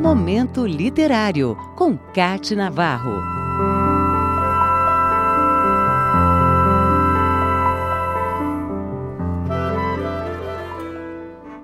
Momento Literário, com Cate Navarro.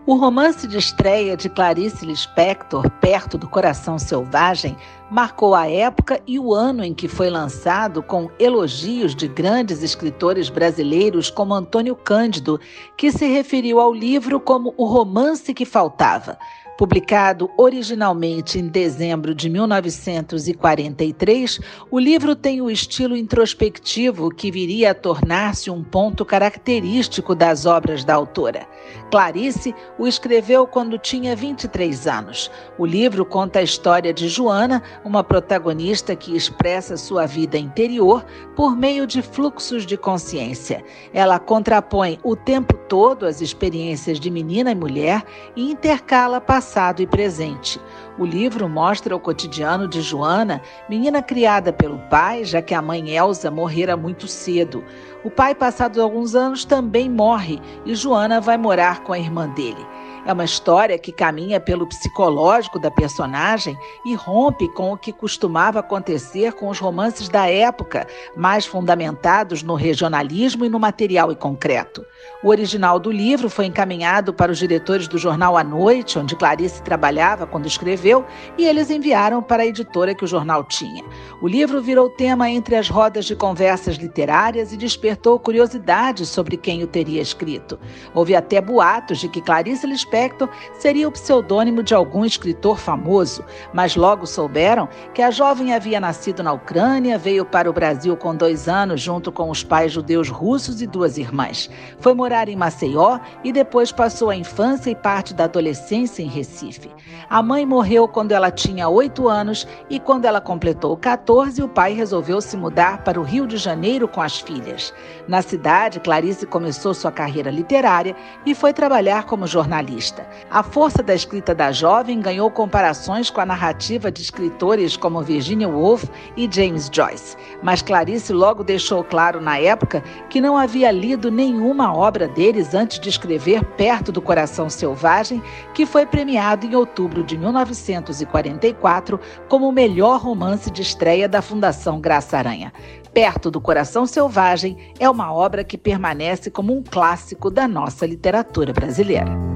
O romance de estreia de Clarice Lispector, Perto do Coração Selvagem, marcou a época e o ano em que foi lançado com elogios de grandes escritores brasileiros como Antônio Cândido, que se referiu ao livro como o romance que faltava. Publicado originalmente em dezembro de 1943, o livro tem o estilo introspectivo que viria a tornar-se um ponto característico das obras da autora. Clarice o escreveu quando tinha 23 anos. O livro conta a história de Joana, uma protagonista que expressa sua vida interior por meio de fluxos de consciência. Ela contrapõe o tempo todo as experiências de menina e mulher e intercala passado e presente. O livro mostra o cotidiano de Joana, menina criada pelo pai, já que a mãe Elsa morrera muito cedo. O pai, passados alguns anos, também morre e Joana vai morar com a irmã dele. É uma história que caminha pelo psicológico da personagem e rompe com o que costumava acontecer com os romances da época, mais fundamentados no regionalismo e no material e concreto. O original do livro foi encaminhado para os diretores do jornal A Noite, onde Clarice trabalhava quando escreveu, e eles enviaram para a editora que o jornal tinha. O livro virou tema entre as rodas de conversas literárias e despertou curiosidade sobre quem o teria escrito. Houve até boatos de que Clarice Lispector Lispector seria o pseudônimo de algum escritor famoso, mas logo souberam que a jovem havia nascido na Ucrânia, veio para o Brasil com dois anos junto com os pais judeus russos e duas irmãs. Foi morar em Maceió e depois passou a infância e parte da adolescência em Recife. A mãe morreu quando ela tinha oito anos e quando ela completou 14, o pai resolveu se mudar para o Rio de Janeiro com as filhas. Na cidade, Clarice começou sua carreira literária e foi trabalhar como jornalista. A força da escrita da jovem ganhou comparações com a narrativa de escritores como Virginia Woolf e James Joyce, mas Clarice logo deixou claro na época que não havia lido nenhuma obra deles antes de escrever Perto do Coração Selvagem, que foi premiado em outubro de 1944 como o melhor romance de estreia da Fundação Graça Aranha. Perto do Coração Selvagem é uma obra que permanece como um clássico da nossa literatura brasileira.